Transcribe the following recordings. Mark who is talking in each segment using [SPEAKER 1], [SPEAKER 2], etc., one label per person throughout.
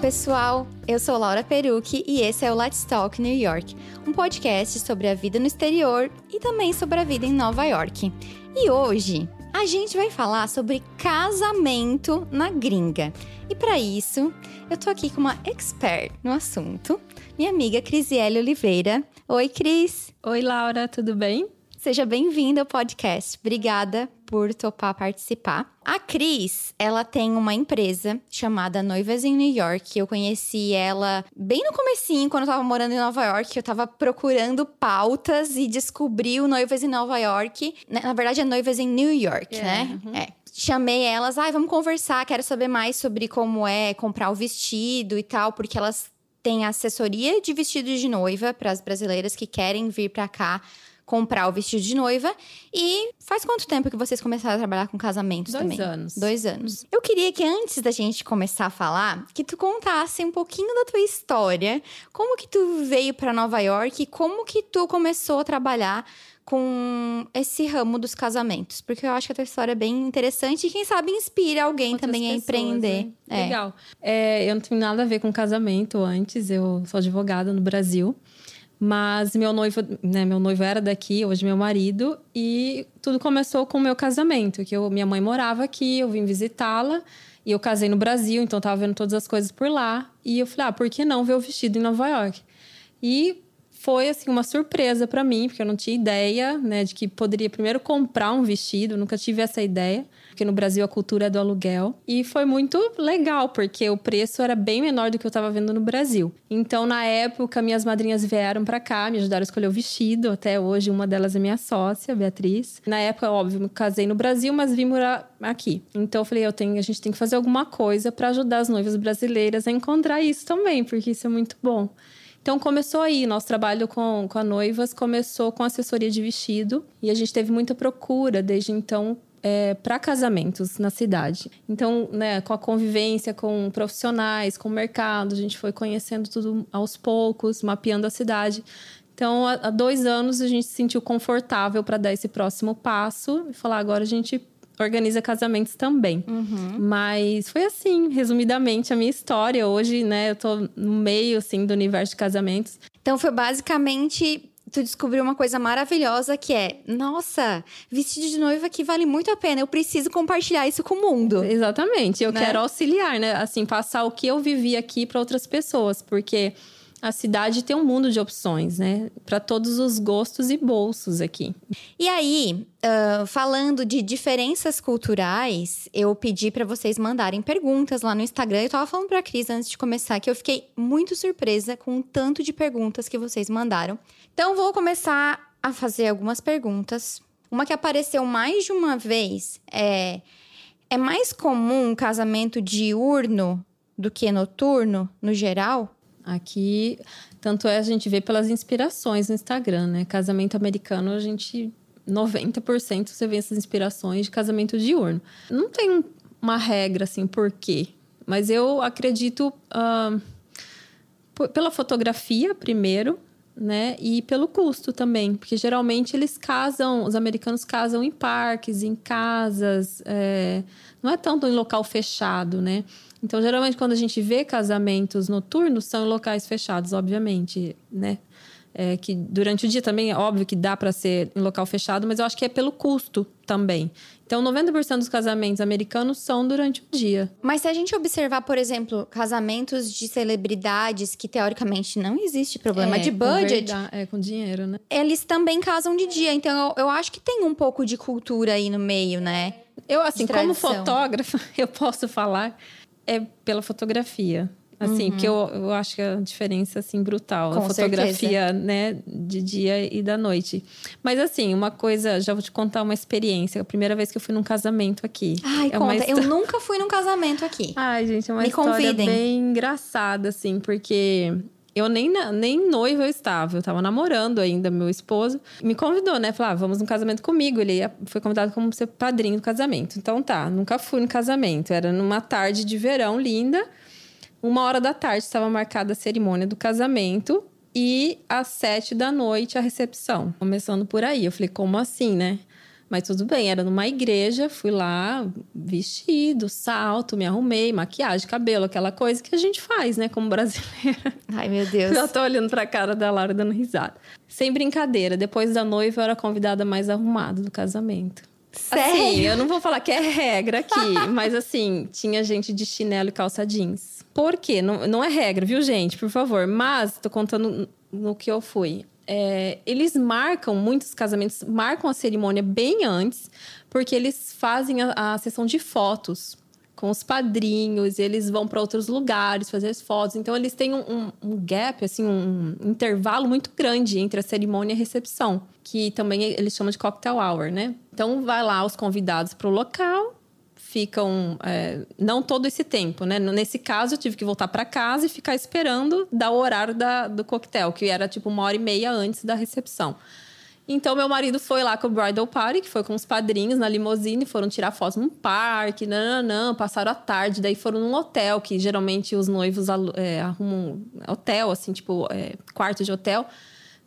[SPEAKER 1] Pessoal! Eu sou Laura Perucci e esse é o Let's Talk New York, um podcast sobre a vida no exterior e também sobre a vida em Nova York. E hoje a gente vai falar sobre casamento na gringa. E para isso, eu tô aqui com uma expert no assunto, minha amiga Crisiele Oliveira. Oi, Cris!
[SPEAKER 2] Oi, Laura, tudo bem?
[SPEAKER 1] Seja bem-vinda ao podcast. Obrigada por topar participar. A Cris, ela tem uma empresa chamada Noivas em New York. Eu conheci ela bem no comecinho, quando eu tava morando em Nova York. Eu tava procurando pautas e descobri o Noivas em Nova York. Na verdade, é Noivas em New York,
[SPEAKER 2] É,
[SPEAKER 1] né?
[SPEAKER 2] uhum.
[SPEAKER 1] É. Chamei elas, ai, vamos conversar, quero saber mais sobre como é comprar o vestido e tal, porque elas têm assessoria de vestido de noiva para as brasileiras que querem vir para cá comprar o vestido de noiva. E faz quanto tempo que vocês começaram a trabalhar com casamentos
[SPEAKER 2] Dois
[SPEAKER 1] também?
[SPEAKER 2] anos.
[SPEAKER 1] Dois anos. Eu queria que antes da gente começar a falar, que tu contasse um pouquinho da tua história. Como que tu veio para Nova York e como que tu começou a trabalhar com esse ramo dos casamentos? Porque eu acho que a tua história é bem interessante e quem sabe inspira alguém
[SPEAKER 2] Outras
[SPEAKER 1] também a
[SPEAKER 2] pessoas,
[SPEAKER 1] empreender.
[SPEAKER 2] né?
[SPEAKER 1] É.
[SPEAKER 2] Legal. É, eu não tenho nada a ver com casamento antes, eu sou advogada no Brasil. Mas meu noivo, né, meu noivo era daqui, hoje meu marido, e tudo começou com o meu casamento, que eu, minha mãe morava aqui, eu vim visitá-la, e eu casei no Brasil, então eu tava vendo todas as coisas por lá, e eu falei, ah, por que não ver o vestido em Nova York? E foi assim uma surpresa para mim, porque eu não tinha ideia, né, de que poderia primeiro comprar um vestido, nunca tive essa ideia, porque no Brasil a cultura é do aluguel. E foi muito legal, porque o preço era bem menor do que eu estava vendo no Brasil. Então, na época, minhas madrinhas vieram para cá, me ajudaram a escolher o vestido. Até hoje, uma delas é minha sócia, Beatriz. Na época, óbvio, me casei no Brasil, mas vim morar aqui. Então, eu falei, eu tenho, a gente tem que fazer alguma coisa para ajudar as noivas brasileiras a encontrar isso também, porque isso é muito bom. Então começou aí, nosso trabalho com, com a noivas começou com assessoria de vestido e a gente teve muita procura desde então é, para casamentos na cidade. Então, né, com a convivência com profissionais, com o mercado, a gente foi conhecendo tudo aos poucos, mapeando a cidade. Então, há, dois anos a gente se sentiu confortável para dar esse próximo passo e falar agora a gente organiza casamentos também. Mas foi assim, resumidamente, a minha história. Hoje, né, eu tô no meio, assim, do universo de casamentos.
[SPEAKER 1] Então foi basicamente tu descobriu uma coisa maravilhosa que é, nossa, vestido de noiva que vale muito a pena. Eu preciso compartilhar isso com o mundo.
[SPEAKER 2] Exatamente. Eu
[SPEAKER 1] Né?
[SPEAKER 2] quero auxiliar, né? Assim, passar o que eu vivi aqui para outras pessoas, porque a cidade tem um mundo de opções, né? Para todos os gostos e bolsos aqui.
[SPEAKER 1] E aí, ah, falando de diferenças culturais, eu pedi pra vocês mandarem perguntas lá no Instagram. Eu tava falando pra Cris antes de começar que eu fiquei muito surpresa com o tanto de perguntas que vocês mandaram. Então, vou começar a fazer algumas perguntas. Uma que apareceu mais de uma vez é: é mais comum um casamento diurno do que noturno, no geral?
[SPEAKER 2] Aqui, tanto é a gente vê pelas inspirações no Instagram, né? Casamento americano, a gente 90% você vê essas inspirações de casamento diurno. Não tem um- uma regra assim por quê, mas eu acredito p- pela fotografia primeiro, né? E pelo custo também, porque geralmente eles casam, os americanos casam em parques, em casas, é, não é tanto em local fechado, né? Então, geralmente, quando a gente vê casamentos noturnos, são em locais fechados, obviamente, né? É, que durante o dia também é óbvio que dá para ser em local fechado, mas eu acho que é pelo custo também. Então, 90% dos casamentos americanos são durante o dia.
[SPEAKER 1] Mas se a gente observar, por exemplo, casamentos de celebridades que teoricamente não existe problema
[SPEAKER 2] É,
[SPEAKER 1] de
[SPEAKER 2] com
[SPEAKER 1] budget,
[SPEAKER 2] verda- É, com dinheiro, né?
[SPEAKER 1] eles também casam de dia. Então eu, eu acho que tem um pouco de cultura aí no meio, né?
[SPEAKER 2] Eu, assim, como fotógrafa, eu posso falar é pela fotografia. Assim, porque eu, eu acho que a diferença, assim, brutal.
[SPEAKER 1] Uhum. Com
[SPEAKER 2] a fotografia, né, de dia e da noite. Mas, assim, uma coisa, já vou te contar uma experiência. A primeira vez que eu fui num casamento aqui.
[SPEAKER 1] Ai,
[SPEAKER 2] é
[SPEAKER 1] conta.
[SPEAKER 2] histó-
[SPEAKER 1] Eu nunca fui num casamento aqui.
[SPEAKER 2] Ai, gente, é uma
[SPEAKER 1] Me
[SPEAKER 2] história
[SPEAKER 1] convidem.
[SPEAKER 2] bem engraçada, assim, porque eu nem, nem noiva eu estava, eu estava namorando ainda, meu esposo. Me convidou, né? Falou, ah, vamos num casamento comigo. Ele ia- foi convidado como ser padrinho do casamento. Então tá, nunca fui no casamento. Era numa tarde de verão linda. Uma hora da tarde estava marcada a cerimônia do casamento. E às sete da noite a recepção. Começando por aí. Eu falei, como assim, né? Mas tudo bem, era numa igreja, fui lá, vestido, salto, me arrumei, maquiagem, cabelo, aquela coisa que a gente faz, né, como brasileira.
[SPEAKER 1] Ai, meu Deus.
[SPEAKER 2] Já tô olhando pra cara da Laura dando risada. Sem brincadeira, depois da noiva eu era a convidada mais arrumada do casamento.
[SPEAKER 1] Sério?
[SPEAKER 2] Assim, eu não vou falar que é regra aqui, mas assim, tinha gente de chinelo e calça jeans. Por quê? Não, não é regra, viu, gente? Por favor. Mas, tô contando no que eu fui. É, eles marcam, muitos casamentos marcam a cerimônia bem antes, porque eles fazem a, a sessão de fotos com os padrinhos, eles vão para outros lugares fazer as fotos. Então, eles têm um, um, um, gap, assim, um intervalo muito grande entre a cerimônia e a recepção, que também eles chamam de cocktail hour, né? Então, vai lá os convidados para o local, ficam é, não todo esse tempo, né? Nesse caso, eu tive que voltar para casa e ficar esperando dar o horário da, do coquetel, que era tipo uma hora e meia antes da recepção. Então, meu marido foi lá com o bridal party, que foi com os padrinhos na limusine, foram tirar fotos num parque, não, passaram a tarde, daí foram num hotel, que geralmente os noivos é, arrumam hotel, assim, tipo, é, quarto de hotel.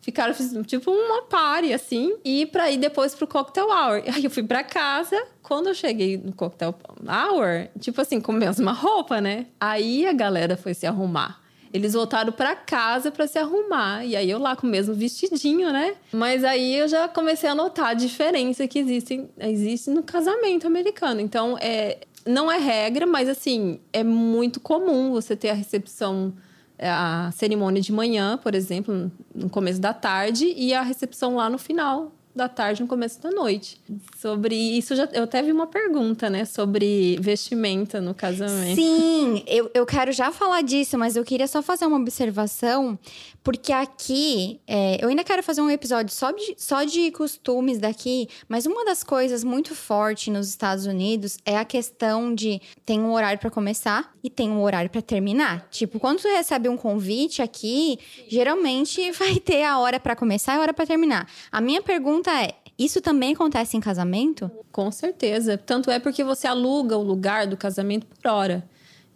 [SPEAKER 2] Ficaram, tipo, uma party, assim, e pra ir depois pro cocktail hour. Aí eu fui pra casa, quando eu cheguei no cocktail hour, tipo assim, com a mesma roupa, né? Aí a galera foi se arrumar. Eles voltaram para casa para se arrumar. E aí eu lá com o mesmo vestidinho, né? Mas aí eu já comecei a notar a diferença que existe, existe no casamento americano. Então, é, não é regra, mas assim, é muito comum você ter a recepção é, a cerimônia de manhã, por exemplo, no começo da tarde, e a recepção lá no final da tarde, no começo da noite. Sobre isso, já, eu até vi uma pergunta, né? Sobre vestimenta no casamento.
[SPEAKER 1] Sim, eu, eu quero já falar disso, mas eu queria só fazer uma observação, porque aqui, é, eu ainda quero fazer um episódio só de, só de costumes daqui, mas uma das coisas muito forte nos Estados Unidos é a questão de tem um horário para começar e tem um horário para terminar. Tipo, quando tu recebe um convite aqui, geralmente vai ter a hora para começar e a hora para terminar. A minha pergunta pergunta é: isso também acontece em casamento?
[SPEAKER 2] Com certeza. Tanto é porque você aluga o lugar do casamento por hora.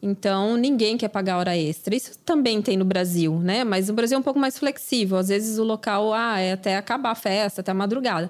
[SPEAKER 2] Então, ninguém quer pagar hora extra. Isso também tem no Brasil, né? Mas o Brasil é um pouco mais flexível. Às vezes o local, ah, é até acabar a festa, até a madrugada.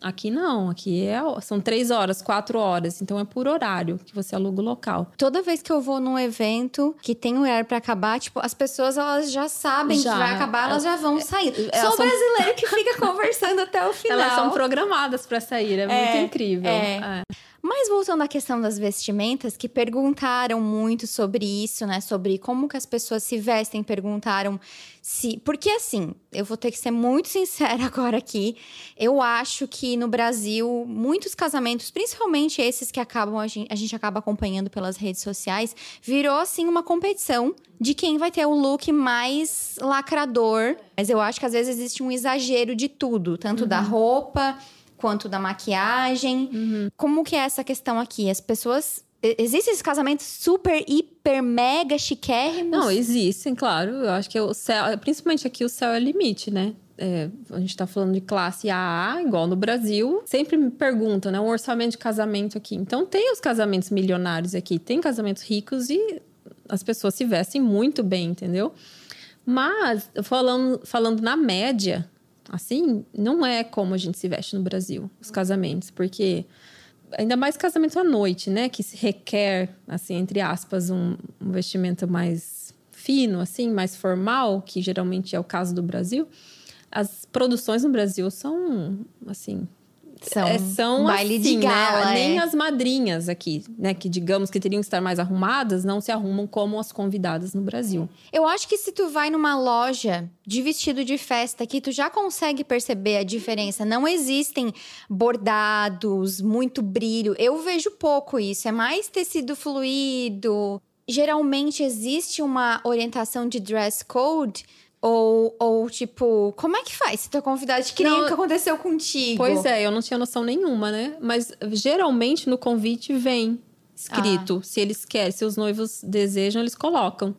[SPEAKER 2] Aqui não, aqui é, são três horas, quatro horas, então é por horário que você aluga o local.
[SPEAKER 1] Toda vez que eu vou num evento que tem horário para acabar, tipo, as pessoas elas já sabem já, que vai acabar, elas já vão sair. Sou são... brasileiro que fica conversando até o final.
[SPEAKER 2] Elas são programadas para sair, é, é muito incrível. É.
[SPEAKER 1] É. Mas voltando à questão das vestimentas, que perguntaram muito sobre isso, né? Sobre como que as pessoas se vestem, perguntaram se. Porque assim, eu vou ter que ser muito sincera agora aqui. Eu acho que no Brasil, muitos casamentos, principalmente esses que acabam, a gente, a gente acaba acompanhando pelas redes sociais, virou assim uma competição de quem vai ter o look mais lacrador. Mas eu acho que às vezes existe um exagero de tudo, tanto uhum. da roupa quanto da maquiagem. Uhum. Como que é essa questão aqui? As pessoas Existem esses casamentos super, hiper, mega chiquérrimos?
[SPEAKER 2] Não, existem, claro. Eu acho que o céu, principalmente aqui, o céu é limite, né? É, a gente tá falando de classe AA, igual no Brasil. Sempre me perguntam, né? Um orçamento de casamento aqui. Então, tem os casamentos milionários aqui, tem casamentos ricos e as pessoas se vestem muito bem, entendeu? Mas, falando, falando na média, assim, não é como a gente se veste no Brasil, os casamentos, porque ainda mais casamento à noite, né, que se requer, assim, entre aspas, um, um vestimento mais fino, assim, mais formal, que geralmente é o caso do Brasil. As produções no Brasil são, assim, são, é, são baile assim, de gala, né? Nem é. as madrinhas aqui, né? Que digamos que teriam que estar mais arrumadas, não se arrumam como as convidadas no Brasil.
[SPEAKER 1] Eu acho que se tu vai numa loja de vestido de festa aqui, tu já consegue perceber a diferença. Não existem bordados, muito brilho. Eu vejo pouco isso. É mais tecido fluido. Geralmente existe uma orientação de dress code ou, ou, tipo, como é que faz se tua convidado que nem o que aconteceu contigo?
[SPEAKER 2] Pois é, eu não tinha noção nenhuma, né? Mas geralmente no convite vem escrito. Ah. Se eles querem, se os noivos desejam, eles colocam.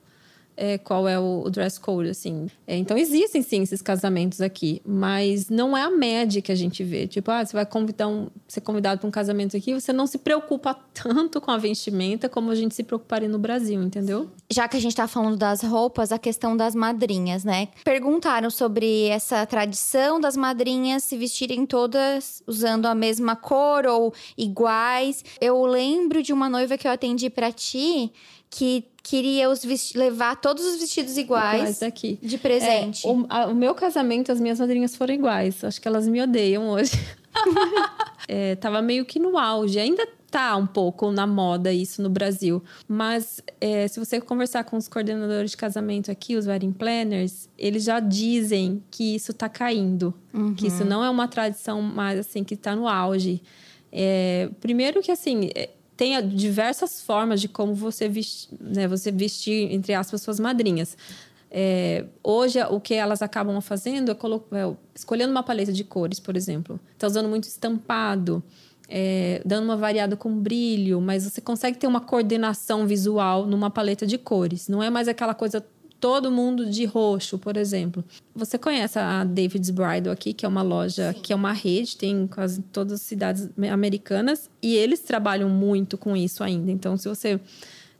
[SPEAKER 2] É, qual é o, o, dress code, assim. É, então, existem sim esses casamentos aqui, mas não é a média que a gente vê. Tipo, ah, você vai convidar um, ser convidado para um casamento aqui, você não se preocupa tanto com a vestimenta como a gente se preocuparia no Brasil, entendeu?
[SPEAKER 1] Já que a gente tá falando das roupas, a questão das madrinhas, né? Perguntaram sobre essa tradição das madrinhas se vestirem todas usando a mesma cor ou iguais. Eu lembro de uma noiva que eu atendi para ti que queria os levar todos os vestidos iguais, de presente.
[SPEAKER 2] É, o, a, o, meu casamento, as minhas madrinhas foram iguais. Acho que elas me odeiam hoje. é, tava meio que no auge. Ainda tá um pouco na moda isso no Brasil. Mas é, se você conversar com os coordenadores de casamento aqui, os wedding planners, eles já dizem que isso tá caindo. Uhum. Que isso não é uma tradição mais assim que tá no auge. É, primeiro que assim, é, tem diversas formas de como você vestir, né, você vestir entre aspas, suas madrinhas. É, hoje, o que elas acabam fazendo é, é, escolhendo uma paleta de cores, por exemplo. Está usando muito estampado, é, dando uma variada com brilho, mas você consegue ter uma coordenação visual numa paleta de cores. Não é mais aquela coisa todo mundo de roxo, por exemplo. Você conhece a David's Bridal aqui, que é uma loja, Sim. que é uma rede, tem quase todas as cidades americanas, e eles trabalham muito com isso ainda. Então, se você.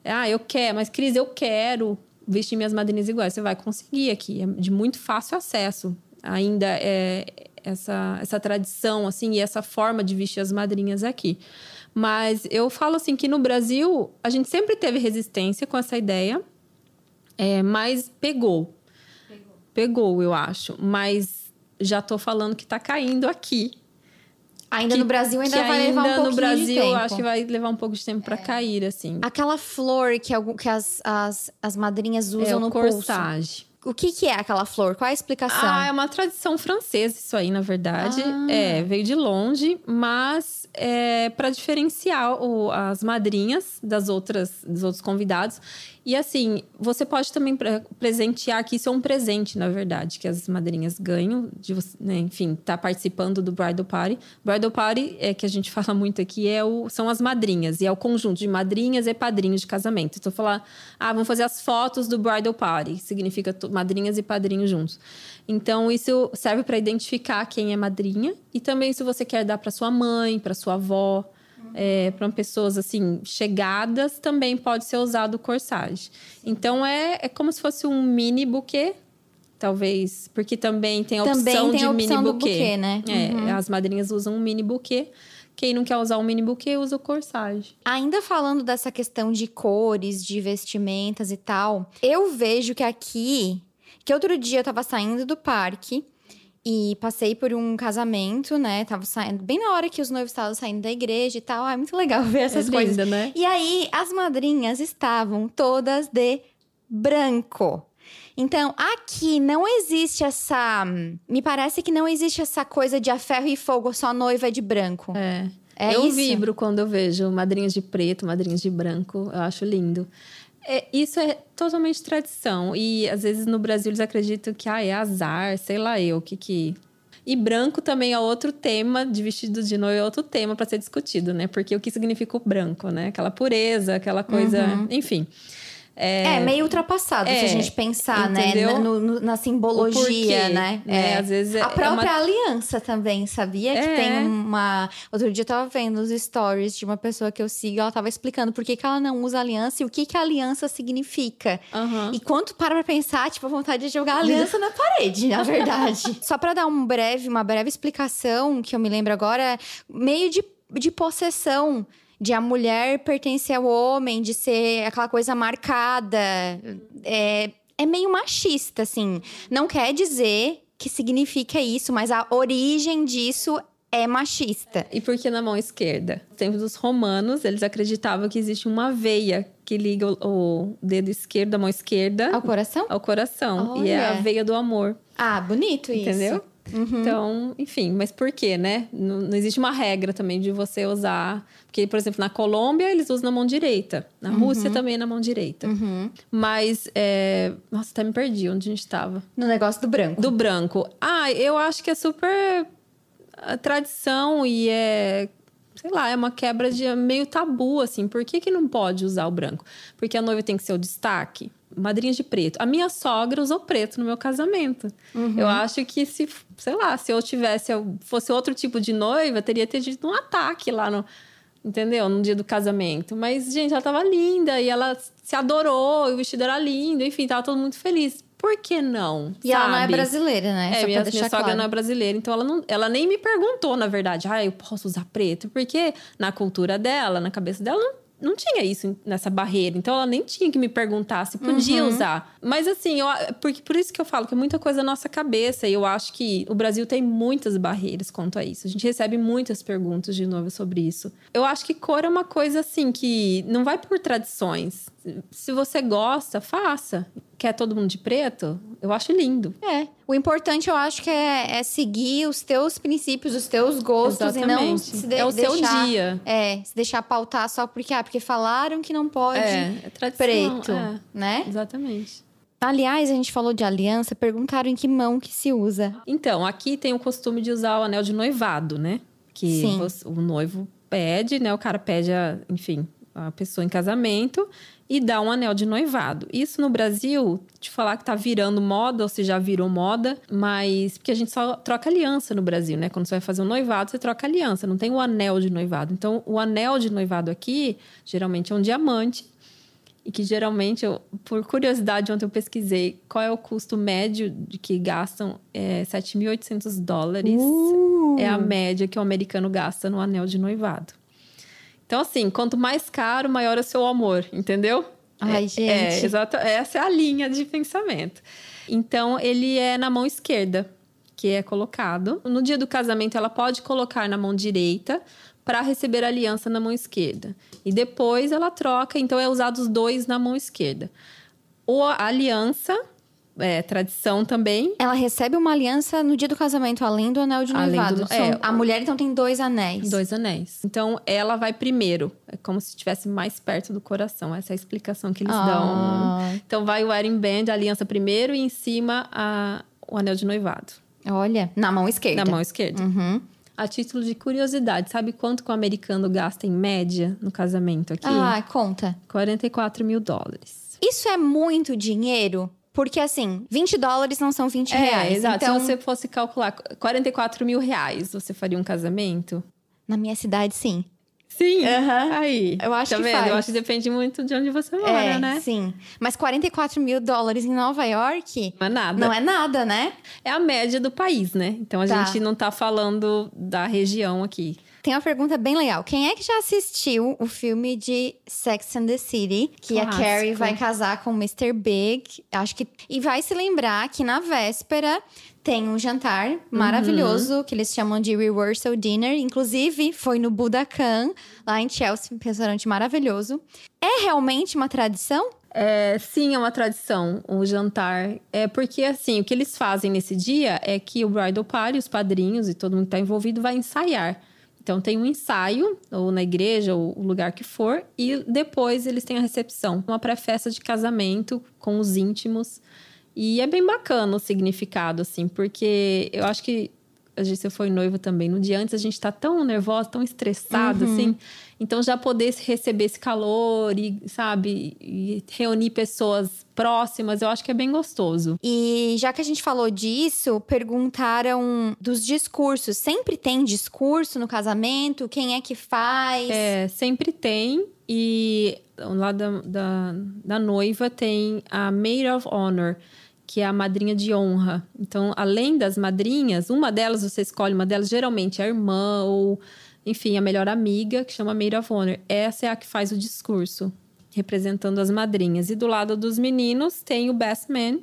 [SPEAKER 2] Ah, eu quero, mas Cris, eu quero vestir minhas madrinhas iguais. Você vai conseguir aqui, é de muito fácil acesso. Ainda é essa, essa tradição, assim, e essa forma de vestir as madrinhas aqui. Mas eu falo assim que no Brasil a gente sempre teve resistência com essa ideia é, mas pegou. pegou. Pegou, eu acho. Mas já tô falando que tá caindo aqui.
[SPEAKER 1] Ainda que, no Brasil ainda vai
[SPEAKER 2] ainda
[SPEAKER 1] levar um pouquinho
[SPEAKER 2] no Brasil,
[SPEAKER 1] de tempo.
[SPEAKER 2] eu acho que vai levar um pouco de tempo para é. cair, assim.
[SPEAKER 1] Aquela flor que, que as, as, as madrinhas usam
[SPEAKER 2] é,
[SPEAKER 1] no
[SPEAKER 2] corsage.
[SPEAKER 1] pulso. O que, que é aquela flor? Qual é a explicação?
[SPEAKER 2] Ah, é uma tradição francesa isso aí, na verdade. Ah. É, veio de longe, mas é para diferenciar o, as madrinhas das outras dos outros convidados. E assim, você pode também presentear, que isso é um presente, na verdade, que as madrinhas ganham, de né, enfim, tá participando do Bridal Party. Bridal Party, é que a gente fala muito aqui, é o, são as madrinhas, e é o conjunto de madrinhas e padrinhos de casamento. Então, falar, ah, vamos fazer as fotos do Bridal Party, significa madrinhas e padrinhos juntos. Então, isso serve para identificar quem é madrinha, e também se você quer dar para sua mãe, para sua avó, é, para pessoas assim chegadas também pode ser usado o corsage. Então é, é como se fosse um mini buquê, talvez, porque também tem a opção
[SPEAKER 1] também tem
[SPEAKER 2] de
[SPEAKER 1] a opção
[SPEAKER 2] mini buquê.
[SPEAKER 1] buquê né?
[SPEAKER 2] É, uhum. as madrinhas usam um mini buquê. Quem não quer usar um mini buquê usa o corsage.
[SPEAKER 1] Ainda falando dessa questão de cores, de vestimentas e tal, eu vejo que aqui, que outro dia eu tava saindo do parque e passei por um casamento, né? Tava saindo bem na hora que os noivos estavam saindo da igreja e tal. Ah, é muito legal ver essas
[SPEAKER 2] é
[SPEAKER 1] coisas.
[SPEAKER 2] Linda, né?
[SPEAKER 1] E aí, as madrinhas estavam todas de branco. Então, aqui não existe essa. Me parece que não existe essa coisa de a ferro e fogo, só noiva de branco.
[SPEAKER 2] É. é eu isso? vibro quando eu vejo madrinhas de preto, madrinhas de branco. Eu acho lindo. É, isso é totalmente tradição. E às vezes no Brasil eles acreditam que ah, é azar, sei lá eu, o que que. E branco também é outro tema, de vestido de noiva é outro tema para ser discutido, né? Porque o que significa o branco, né? Aquela pureza, aquela coisa. Uhum. Enfim.
[SPEAKER 1] É, é, meio ultrapassado é, se a é, gente pensar, né, entendeu? né? No, no, na simbologia, né?
[SPEAKER 2] É, às vezes
[SPEAKER 1] é, a própria uma... aliança também, sabia? Que tem uma. Outro dia eu tava vendo os stories de uma pessoa que eu sigo, ela tava explicando por que, que ela não usa aliança e o que, que a aliança significa.
[SPEAKER 2] Uhum.
[SPEAKER 1] E quanto para pra pensar, tipo, a vontade de jogar a aliança na parede, na verdade. Só para dar um breve, uma breve explicação, que eu me lembro agora, meio de, de possessão de a mulher pertencer ao homem, de ser aquela coisa marcada. É, é meio machista, assim. Não quer dizer que significa isso, mas a origem disso é machista.
[SPEAKER 2] E por que na mão esquerda? No tempo dos romanos, eles acreditavam que existe uma veia que liga o, o dedo esquerdo, a mão esquerda...
[SPEAKER 1] Ao coração?
[SPEAKER 2] Ao coração. Olha. E é a veia do amor.
[SPEAKER 1] Ah, bonito isso.
[SPEAKER 2] Entendeu? Uhum. Então, enfim, mas por quê, né? Não, não, existe uma regra também de você usar. Porque, por exemplo, na Colômbia eles usam na mão direita. Na uhum. Rússia também é na mão direita.
[SPEAKER 1] Uhum.
[SPEAKER 2] Mas, é... nossa, até me perdi onde a gente estava.
[SPEAKER 1] No negócio do branco.
[SPEAKER 2] Do branco. Ah, eu acho que é super a tradição e é sei lá, é uma quebra de meio tabu, assim. Por que, que não pode usar o branco? Porque a noiva tem que ser o destaque. Madrinhas de preto. A minha sogra usou preto no meu casamento. Eu acho que se, sei lá, se eu tivesse, eu fosse outro tipo de noiva, teria tido um ataque lá no, entendeu? No dia do casamento. Mas, gente, ela tava linda e ela se adorou, e o vestido era lindo, enfim, tava todo mundo feliz. Por que não?
[SPEAKER 1] E ela não é
[SPEAKER 2] sabe?
[SPEAKER 1] brasileira, né?
[SPEAKER 2] É,
[SPEAKER 1] Só
[SPEAKER 2] minha, minha sogra
[SPEAKER 1] claro.
[SPEAKER 2] não é brasileira, então ela, não, ela nem me perguntou, na verdade, ah, eu posso usar preto? Porque na cultura dela, na cabeça dela, não, não tinha isso nessa barreira. Então ela nem tinha que me perguntar se podia
[SPEAKER 1] Uhum.
[SPEAKER 2] usar. Mas assim, eu, porque, por isso que eu falo que é muita coisa na nossa cabeça. E eu acho que o Brasil tem muitas barreiras quanto a isso. A gente recebe muitas perguntas de novo sobre isso. Eu acho que cor é uma coisa assim que não vai por tradições. Se você gosta, faça. Quer todo mundo de preto? Eu acho lindo.
[SPEAKER 1] É. O importante, eu acho que é, é seguir os teus princípios, os teus gostos e não
[SPEAKER 2] Exatamente.
[SPEAKER 1] se de-
[SPEAKER 2] É o seu
[SPEAKER 1] deixar,
[SPEAKER 2] dia.
[SPEAKER 1] É, se deixar pautar só porque, ah, porque falaram que não pode
[SPEAKER 2] É, é
[SPEAKER 1] preto,
[SPEAKER 2] é.
[SPEAKER 1] né?
[SPEAKER 2] Exatamente.
[SPEAKER 1] Aliás, a gente falou de aliança, perguntaram em que mão que se usa.
[SPEAKER 2] Então, aqui tem o costume de usar o anel de noivado, né? Que
[SPEAKER 1] Sim.
[SPEAKER 2] o noivo pede, né? O cara pede, a, enfim, a pessoa em casamento e dá um anel de noivado. Isso no Brasil, te falar que tá virando moda, ou se já virou moda, mas porque a gente só troca aliança no Brasil, né? Quando você vai fazer um noivado, você troca aliança, não tem o anel de noivado. Então, o anel de noivado aqui, geralmente é um diamante. E que geralmente, eu, por curiosidade, ontem eu pesquisei qual é o custo médio de que gastam é, 7.800 dólares.
[SPEAKER 1] Uh!
[SPEAKER 2] É a média que o americano gasta no anel de noivado. Então, assim, quanto mais caro, maior é o seu amor, entendeu?
[SPEAKER 1] Ai,
[SPEAKER 2] É,
[SPEAKER 1] gente.
[SPEAKER 2] É, exato, essa é a linha de pensamento. Então, ele é na mão esquerda que é colocado. No dia do casamento, ela pode colocar na mão direita para receber a aliança na mão esquerda. E depois ela troca, então é usado os dois na mão esquerda. Ou a aliança, é tradição também,
[SPEAKER 1] Ela recebe uma aliança no dia do casamento, além do anel de noivado.
[SPEAKER 2] do- é,
[SPEAKER 1] a mulher, então, tem dois anéis.
[SPEAKER 2] Dois anéis. Então, ela vai primeiro. É como se estivesse mais perto do coração. Essa é a explicação que eles
[SPEAKER 1] Ah.
[SPEAKER 2] dão. Então, vai o wedding band, a aliança primeiro e em cima a- o anel de noivado.
[SPEAKER 1] Olha, na mão esquerda.
[SPEAKER 2] Na mão esquerda.
[SPEAKER 1] Uhum.
[SPEAKER 2] A título de curiosidade, sabe quanto que o americano gasta em média no casamento aqui?
[SPEAKER 1] Ah, conta.
[SPEAKER 2] 44 mil dólares.
[SPEAKER 1] Isso é muito dinheiro? Porque, assim, 20 dólares não são 20 reais.
[SPEAKER 2] É, exato.
[SPEAKER 1] Então,
[SPEAKER 2] Se você fosse calcular 44 mil reais, você faria um casamento?
[SPEAKER 1] na minha cidade, sim.
[SPEAKER 2] Sim.
[SPEAKER 1] Aham.
[SPEAKER 2] Aí.
[SPEAKER 1] Eu acho
[SPEAKER 2] tá
[SPEAKER 1] que
[SPEAKER 2] vendo?
[SPEAKER 1] faz.
[SPEAKER 2] Eu acho que depende muito de onde você mora,
[SPEAKER 1] é,
[SPEAKER 2] né?
[SPEAKER 1] sim. Mas 44 mil dólares em Nova York
[SPEAKER 2] Não é nada.
[SPEAKER 1] não é nada, né?
[SPEAKER 2] É a média do país, né? Então a
[SPEAKER 1] Tá.
[SPEAKER 2] gente não tá falando da região aqui.
[SPEAKER 1] Tem uma pergunta bem legal. Quem é que já assistiu o filme de Sex and the City? Que a
[SPEAKER 2] Clássico.
[SPEAKER 1] Carrie vai casar com o Mr. Big. Acho que. E vai se lembrar que na véspera tem um jantar
[SPEAKER 2] Uhum.
[SPEAKER 1] maravilhoso que eles chamam de Reversal Dinner. Inclusive, foi no Budokan, lá em Chelsea, um restaurante maravilhoso. É realmente uma tradição?
[SPEAKER 2] É, sim, é uma tradição o jantar. É porque, assim, o que eles fazem nesse dia é que o bridal party, os padrinhos e todo mundo que tá envolvido vai ensaiar. Então tem um ensaio, ou na igreja, ou o lugar que for, e depois eles têm a recepção, uma pré-festa de casamento com os íntimos. E é bem bacana o significado, assim, porque eu acho que a gente você foi noiva também. No dia antes a gente tá tão nervosa, tão estressado, assim. Então já poder receber esse calor e, sabe, e reunir pessoas próximas, eu acho que é bem gostoso.
[SPEAKER 1] E já que a gente falou disso, perguntaram dos discursos. Sempre tem discurso no casamento? Quem é que faz?
[SPEAKER 2] É, sempre tem. E lá da, da, da noiva tem a Maid of Honor, que é a madrinha de honra. Então, além das madrinhas, uma delas, você escolhe uma delas, geralmente é a irmã ou, enfim, a melhor amiga, que chama Maid of Honor. Essa é a que faz o discurso, representando as madrinhas. E do lado dos meninos tem o best man,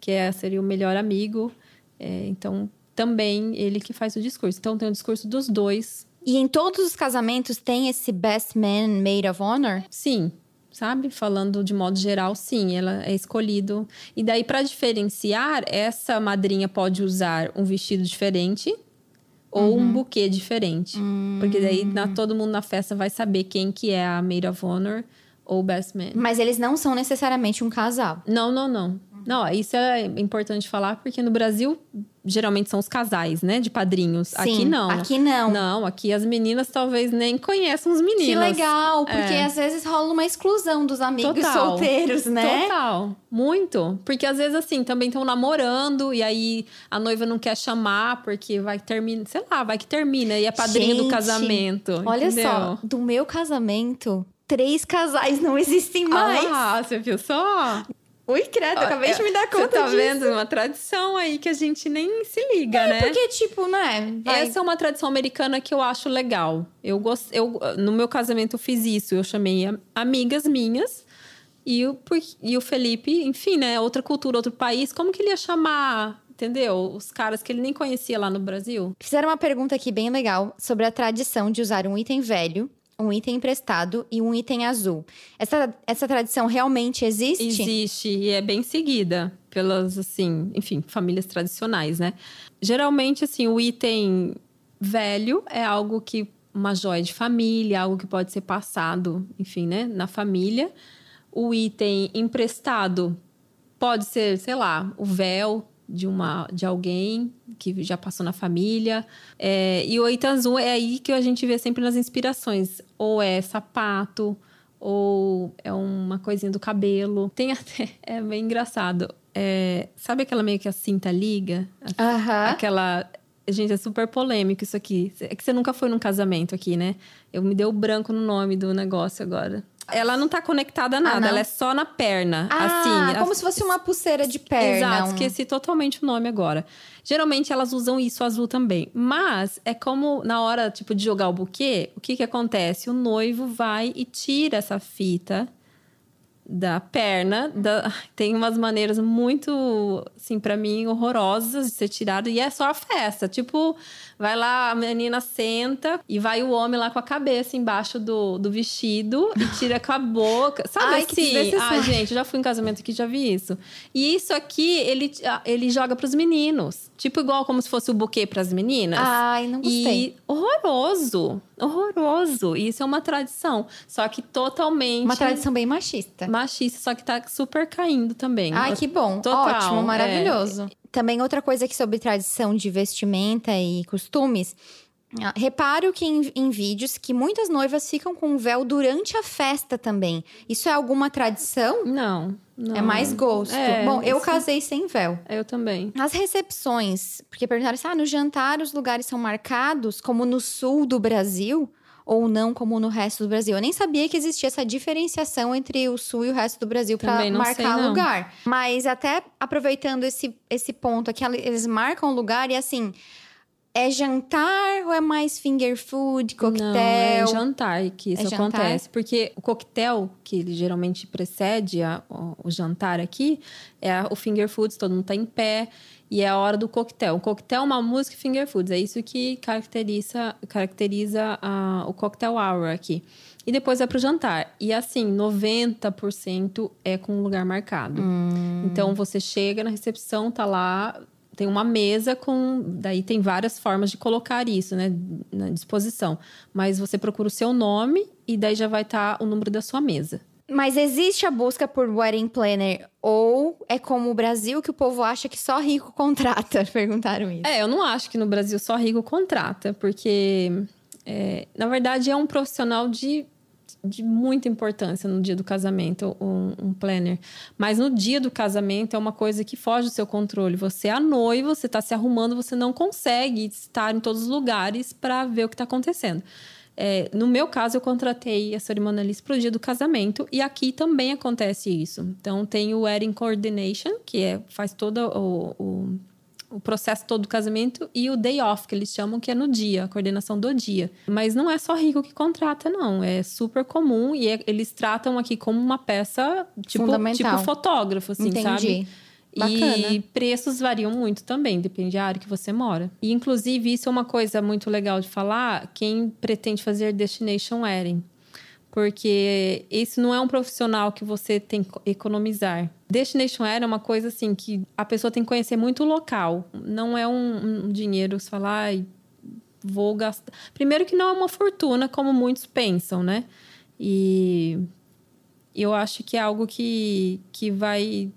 [SPEAKER 2] que é, seria o melhor amigo. É, então, também ele que faz o discurso. Então, tem o discurso dos dois
[SPEAKER 1] E em todos os casamentos tem esse best man maid of honor?
[SPEAKER 2] Sim, sabe? Falando de modo geral, sim, ela é escolhido. E daí, para diferenciar, essa madrinha pode usar um vestido diferente ou um buquê diferente. Porque daí na- todo mundo na festa vai saber quem que é a Maid of Honor ou Best Man.
[SPEAKER 1] Mas eles não são necessariamente um casal.
[SPEAKER 2] Não, não, não. Não, isso é importante falar porque no Brasil geralmente são os casais, né? De padrinhos.
[SPEAKER 1] Sim,
[SPEAKER 2] aqui não.
[SPEAKER 1] Aqui não.
[SPEAKER 2] Não, aqui as meninas talvez nem conheçam os meninos.
[SPEAKER 1] Que legal, porque
[SPEAKER 2] É.
[SPEAKER 1] às vezes rola uma exclusão dos amigos
[SPEAKER 2] Total.
[SPEAKER 1] solteiros, né?
[SPEAKER 2] Total, muito. Porque às vezes, assim, também estão namorando e aí a noiva não quer chamar porque vai terminar, sei lá, vai que termina e é padrinho do
[SPEAKER 1] Gente,
[SPEAKER 2] casamento.
[SPEAKER 1] Olha
[SPEAKER 2] entendeu?
[SPEAKER 1] só, do meu casamento, três casais não existem mais.
[SPEAKER 2] Ah, você viu só?
[SPEAKER 1] Ui, credo, eu acabei de me dar
[SPEAKER 2] Você
[SPEAKER 1] conta
[SPEAKER 2] tá
[SPEAKER 1] disso.
[SPEAKER 2] vendo? Uma tradição aí que a gente nem se liga, né?
[SPEAKER 1] Porque, tipo, né? vai-
[SPEAKER 2] Essa é uma tradição americana que eu acho legal. Eu gost... eu No meu casamento eu fiz isso. Eu chamei amigas minhas e o, e o Felipe, enfim, né? Outra cultura, outro país. Como que ele ia chamar, entendeu? Os caras que ele nem conhecia lá no Brasil?
[SPEAKER 1] Fizeram uma pergunta aqui bem legal sobre a tradição de usar um item velho, um item emprestado e um item azul. Essa, essa tradição realmente existe?
[SPEAKER 2] Existe e é bem seguida pelas, assim, enfim, famílias tradicionais, né? Geralmente, assim, o item velho é algo que uma joia de família, algo que pode ser passado, enfim, né, na família. O item emprestado pode ser, sei lá, o véu de uma de alguém que já passou na família. É, e o azul é aí que a gente vê sempre nas inspirações. Ou é sapato, ou é uma coisinha do cabelo. Tem até. É bem engraçado. É, sabe aquela meio que a cinta liga?
[SPEAKER 1] Aham.
[SPEAKER 2] Aquela. Gente, é super polêmico isso aqui. É que você nunca foi num casamento aqui, né? Eu me deu branco no nome do negócio agora. Ela não tá conectada a nada,
[SPEAKER 1] não?
[SPEAKER 2] ela é só na perna.
[SPEAKER 1] Ah,
[SPEAKER 2] assim,
[SPEAKER 1] como
[SPEAKER 2] a-
[SPEAKER 1] se fosse uma pulseira de perna.
[SPEAKER 2] Exato,
[SPEAKER 1] um-
[SPEAKER 2] esqueci totalmente o nome agora. Geralmente elas usam isso azul também. Mas é como na hora, tipo, de jogar o buquê, o que que acontece? O noivo vai e tira essa fita da perna. da- Tem umas maneiras muito, assim, pra mim, horrorosas de ser tirado. E é só a festa. Tipo, vai lá, a menina senta e vai o homem lá com a cabeça embaixo do, do vestido e tira com a boca. Sabe
[SPEAKER 1] Ai, que
[SPEAKER 2] assim?
[SPEAKER 1] desnecessário.
[SPEAKER 2] Ai, gente, eu já fui em casamento aqui, já vi isso. E isso aqui, ele, ah, ele joga pros meninos. Tipo, igual como se fosse o buquê pras meninas.
[SPEAKER 1] Ai, não gostei.
[SPEAKER 2] E horroroso. Horroroso. E isso é uma tradição. Só que totalmente
[SPEAKER 1] Uma tradição bem machista.
[SPEAKER 2] machista, só que tá super caindo também.
[SPEAKER 1] Ai, que bom.
[SPEAKER 2] Total,
[SPEAKER 1] Ótimo,
[SPEAKER 2] é.
[SPEAKER 1] Também outra coisa aqui sobre tradição de vestimenta e costumes. Ah, Reparo que em, em vídeos que muitas noivas ficam com véu durante a festa também. Isso é alguma tradição?
[SPEAKER 2] Não, não.
[SPEAKER 1] É mais gosto.
[SPEAKER 2] É,
[SPEAKER 1] Bom, eu casei sem véu.
[SPEAKER 2] Eu também.
[SPEAKER 1] Nas recepções, porque perguntaram assim: ah, no jantar os lugares são marcados como no sul do Brasil ou não como no resto do Brasil. Eu nem sabia que existia essa diferenciação entre o sul e o resto do Brasil para
[SPEAKER 2] sei,
[SPEAKER 1] marcar
[SPEAKER 2] não.
[SPEAKER 1] lugar. Mas até aproveitando esse, esse ponto aqui, eles marcam o lugar e assim. É jantar ou é mais finger food, coquetel?
[SPEAKER 2] Não, é jantar que isso
[SPEAKER 1] É jantar?
[SPEAKER 2] acontece. Porque o coquetel, que ele geralmente precede a- o, o jantar aqui, é a- o finger foods, todo mundo tá em pé. E é a hora do coquetel. O coquetel é uma música e finger foods. É isso que caracteriza, caracteriza a- o cocktail hour aqui. E depois é pro jantar. E assim, 90% é com um lugar marcado. Então você chega na recepção, tá lá, tem uma mesa com. Daí tem várias formas de colocar isso, né? Na disposição. Mas você procura o seu nome e daí já vai estar o número da sua mesa.
[SPEAKER 1] Mas existe a busca por wedding planner ou é como o Brasil que o povo acha que só rico contrata? Perguntaram isso.
[SPEAKER 2] É, eu não acho que no Brasil só rico contrata, porque é, na verdade é um profissional de, de muita importância no dia do casamento, um, um planner. Mas no dia do casamento é uma coisa que foge do seu controle. Você é a noiva, você está se arrumando, você não consegue estar em todos os lugares para ver o que está acontecendo. É, no meu caso, eu contratei a cerimonialista para o dia do casamento e aqui também acontece isso. Então, tem o Wedding Coordination, que é, faz todo o, o, o processo todo do casamento, e o day off, que eles chamam, que é no dia, a coordenação do dia. Mas não é só rico que contrata, não. É super comum e é- eles tratam aqui como uma peça tipo, tipo fotógrafo, assim,
[SPEAKER 1] Entendi.
[SPEAKER 2] sabe?
[SPEAKER 1] Bacana.
[SPEAKER 2] E preços variam muito também, depende da área que você mora. E, inclusive, isso é uma coisa muito legal de falar, quem pretende fazer Destination Wedding. Porque esse não é um profissional que você tem que economizar. Destination Wedding é uma coisa assim que a pessoa tem que conhecer muito o local. Não é um, um dinheiro, você falar, ai, vou gastar. Primeiro que não é uma fortuna, como muitos pensam, né? E eu acho que é algo que, que vai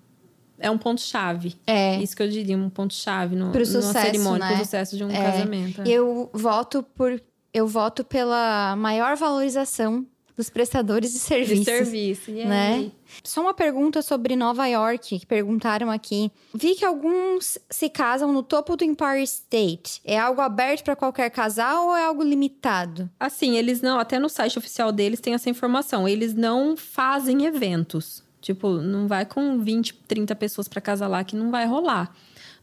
[SPEAKER 2] é um ponto-chave.
[SPEAKER 1] É.
[SPEAKER 2] Isso que eu diria, um ponto-chave no,
[SPEAKER 1] Pro
[SPEAKER 2] numa
[SPEAKER 1] sucesso,
[SPEAKER 2] cerimônia,
[SPEAKER 1] né?
[SPEAKER 2] pro sucesso de um
[SPEAKER 1] É.
[SPEAKER 2] casamento. é.
[SPEAKER 1] Eu voto por. Eu voto pela maior valorização dos prestadores de
[SPEAKER 2] De
[SPEAKER 1] serviços.
[SPEAKER 2] serviço. E
[SPEAKER 1] né? Só uma pergunta sobre Nova York, que perguntaram aqui. Vi que alguns se casam no topo do Empire State. É algo aberto para qualquer casal ou é algo limitado?
[SPEAKER 2] Assim, eles não, até no site oficial deles tem essa informação. Eles não fazem eventos. Tipo, não vai com 20, 30 pessoas pra casar lá que não vai rolar.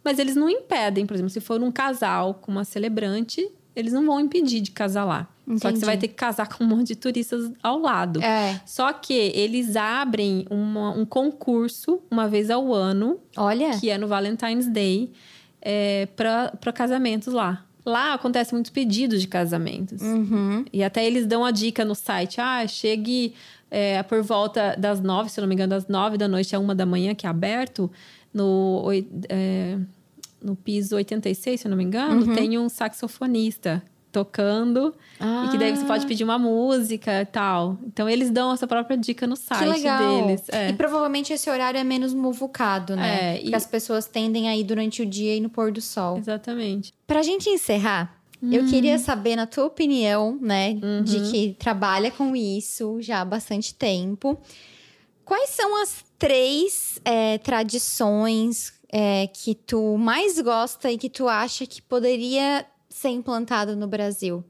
[SPEAKER 2] Mas eles não impedem, por exemplo, se for um casal com uma celebrante, eles não vão impedir de casar lá. Só que
[SPEAKER 1] Entendi.
[SPEAKER 2] você vai ter que casar com um monte de turistas ao lado.
[SPEAKER 1] É.
[SPEAKER 2] Só que eles abrem uma- um concurso uma vez ao ano,
[SPEAKER 1] Olha.
[SPEAKER 2] que é no Valentine's Day, é, para casamentos lá. Lá acontece muitos pedidos de casamentos.
[SPEAKER 1] Uhum.
[SPEAKER 2] E até eles dão a dica no site: ah, chegue é, por volta das nove, se não me engano, das nove da noite a uma da manhã, que é aberto, no, é, no piso 86, se não me engano,
[SPEAKER 1] Uhum.
[SPEAKER 2] tem um saxofonista tocando. E que daí você
[SPEAKER 1] Ah.
[SPEAKER 2] pode pedir uma música e tal. Então eles dão essa própria dica no site
[SPEAKER 1] Que legal.
[SPEAKER 2] deles. É.
[SPEAKER 1] E provavelmente esse horário é menos muvucado, né?
[SPEAKER 2] É, e-
[SPEAKER 1] as pessoas tendem a ir durante o dia e no pôr do sol.
[SPEAKER 2] Exatamente.
[SPEAKER 1] Pra gente encerrar, eu
[SPEAKER 2] Hum.
[SPEAKER 1] queria saber, na tua opinião, né,
[SPEAKER 2] Uhum.
[SPEAKER 1] de que trabalha com isso já há bastante tempo, quais são as três é, tradições é, que tu mais gosta e que tu acha que poderia ser implantado no Brasil?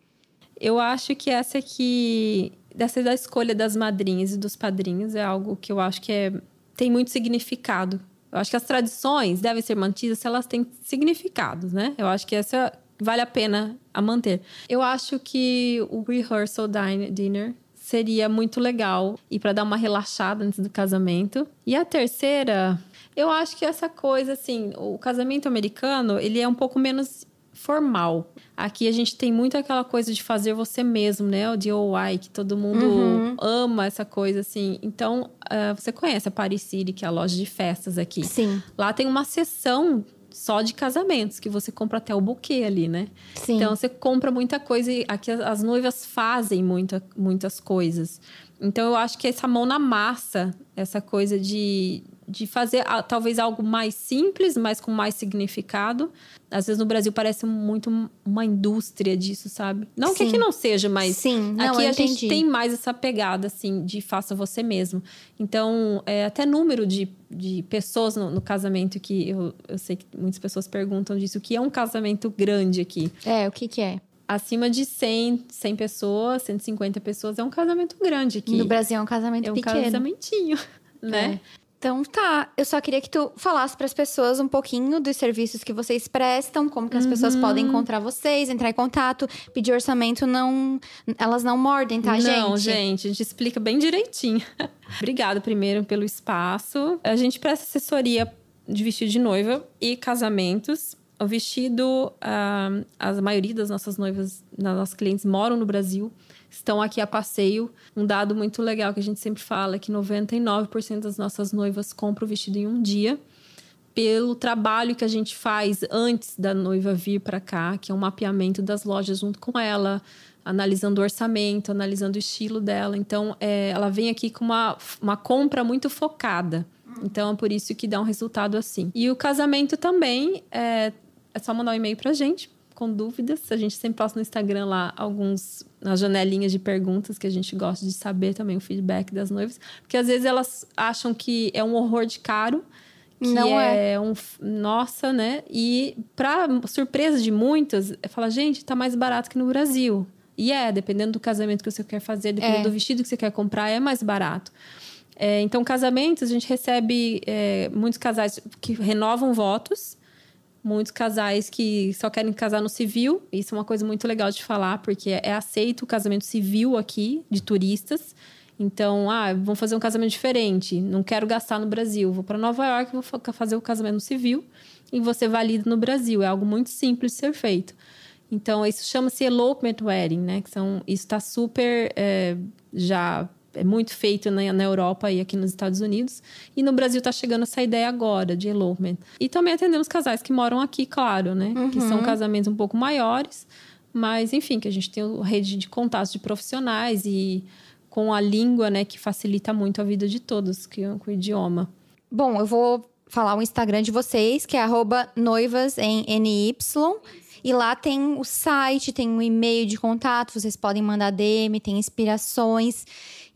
[SPEAKER 2] Eu acho que essa aqui, dessa da escolha das madrinhas e dos padrinhos, é algo que eu acho que é, tem muito significado. Eu acho que as tradições devem ser mantidas se elas têm significados, né? Eu acho que essa vale a pena a manter. Eu acho que o rehearsal din- dinner seria muito legal e para dar uma relaxada antes do casamento. E a terceira, eu acho que essa coisa assim, o casamento americano, ele é um pouco menos formal. Aqui a gente tem muito aquela coisa de fazer você mesmo, né? O DIY, que todo mundo
[SPEAKER 1] Uhum.
[SPEAKER 2] ama essa coisa assim. Então, ah, você conhece a Paris City, que é a loja de festas aqui.
[SPEAKER 1] Sim,
[SPEAKER 2] Lá tem uma seção só de casamentos, que você compra até o buquê ali, né?
[SPEAKER 1] sim.
[SPEAKER 2] Então você compra muita coisa e aqui as, as noivas fazem muita, muitas coisas. Então eu acho que essa mão na massa, essa coisa de, de fazer talvez algo mais simples, mas com mais significado. Às vezes no Brasil parece muito uma indústria disso, sabe? Não que
[SPEAKER 1] Sim.
[SPEAKER 2] aqui não seja, mas
[SPEAKER 1] Sim, não,
[SPEAKER 2] aqui a gente tem mais essa pegada, assim, de faça você mesmo. Então, é, até número de, de pessoas no, no casamento que eu, eu sei que muitas pessoas perguntam disso. O que é um casamento grande aqui?
[SPEAKER 1] É, o que que é?
[SPEAKER 2] Acima de 100, 100 pessoas, 150 pessoas, é um casamento grande aqui.
[SPEAKER 1] No Brasil é um casamento
[SPEAKER 2] é um
[SPEAKER 1] pequeno.
[SPEAKER 2] casamentinho, né?
[SPEAKER 1] É. Então tá, eu só queria que tu falasse para as pessoas um pouquinho dos serviços que vocês prestam, como que as pessoas
[SPEAKER 2] Uhum.
[SPEAKER 1] podem encontrar vocês, entrar em contato, pedir orçamento, não, elas não mordem, tá,
[SPEAKER 2] Não,
[SPEAKER 1] gente?
[SPEAKER 2] gente, a gente explica bem direitinho. Obrigada primeiro pelo espaço. A gente presta assessoria de vestido de noiva e casamentos. O vestido, ah, a maioria das nossas noivas, das nossas clientes moram no Brasil, estão aqui a passeio. Um dado muito legal que a gente sempre fala é que 99% das nossas noivas compram o vestido em um dia pelo trabalho que a gente faz antes da noiva vir para cá, que é um mapeamento das lojas junto com ela, analisando o orçamento, analisando o estilo dela. Então, é, ela vem aqui com uma, uma compra muito focada. Então, é por isso que dá um resultado assim. E o casamento também, é, é só mandar um e-mail pra gente com dúvidas. A gente sempre posta no Instagram lá alguns nas janelinhas de perguntas que a gente gosta de saber também o feedback das noivas, porque às vezes elas acham que é um horror de caro, que
[SPEAKER 1] Não
[SPEAKER 2] é, um f- nossa, né? E para surpresa de muitas, fala, gente, tá mais barato que no Brasil. E é, dependendo do casamento que você quer fazer, dependendo
[SPEAKER 1] É.
[SPEAKER 2] do vestido que você quer comprar, é mais barato. É, então, casamentos, a gente recebe é, muitos casais que renovam votos, muitos casais que só querem casar no civil. Isso é uma coisa muito legal de falar, porque é aceito o casamento civil aqui, de turistas. Então, ah, vamos fazer um casamento diferente. Não quero gastar no Brasil. Vou para Nova York, vou fa- fazer o casamento civil. E você valida no Brasil. É algo muito simples de ser feito. Então, isso chama-se elopement wedding, né? Que são, isso está super é, já é muito feito na, na Europa e aqui nos Estados Unidos. E no Brasil está chegando essa ideia agora de elopement. E também atendemos casais que moram aqui, claro, né? Que são casamentos um pouco maiores. Mas, enfim, que a gente tem a rede de contatos de profissionais e com a língua, né? Que facilita muito a vida de todos, que, com o idioma.
[SPEAKER 1] Bom, eu vou falar o Instagram de vocês, que é arroba noivas em NY. E lá tem o site, tem um e-mail de contato, vocês podem mandar DM, tem inspirações.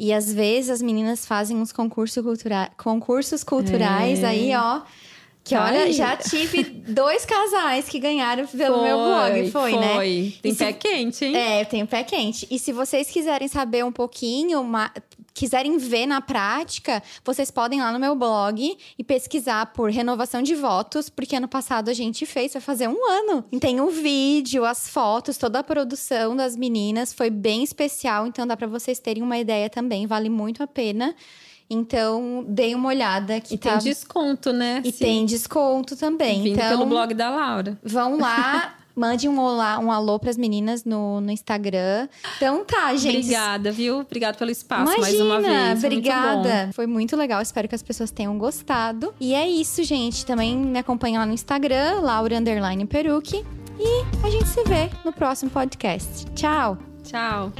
[SPEAKER 1] E às vezes as meninas fazem uns concursos, cultura concursos culturais
[SPEAKER 2] É.
[SPEAKER 1] aí, ó. Que olha, já tive dois casais que ganharam pelo meu blog, foi, né?
[SPEAKER 2] Foi. Tem
[SPEAKER 1] E se-
[SPEAKER 2] pé quente, hein?
[SPEAKER 1] É, eu tenho pé quente. E se vocês quiserem saber um pouquinho, ma- quiserem ver na prática, vocês podem ir lá no meu blog e pesquisar por renovação de votos, porque ano passado a gente fez, vai fazer um ano. E tem o vídeo, as fotos, toda a produção das meninas foi bem especial, então dá pra vocês terem uma ideia também, vale muito a pena. Então, deem uma olhada que
[SPEAKER 2] E
[SPEAKER 1] tá
[SPEAKER 2] tem desconto, né?
[SPEAKER 1] e
[SPEAKER 2] Se
[SPEAKER 1] tem desconto também.
[SPEAKER 2] Vindo
[SPEAKER 1] então,
[SPEAKER 2] pelo blog da Laura.
[SPEAKER 1] Vão lá, mande um olá, um alô pras meninas no, no Instagram. Então tá, gente.
[SPEAKER 2] Obrigada, viu? Obrigada pelo espaço
[SPEAKER 1] Imagina,
[SPEAKER 2] mais uma vez. Foi muito
[SPEAKER 1] obrigada. Foi muito legal, espero que as pessoas tenham gostado. E é isso, gente. Também me acompanha lá no Instagram, Laura Underline Peruque. E a gente se vê no próximo podcast. Tchau!
[SPEAKER 2] Tchau.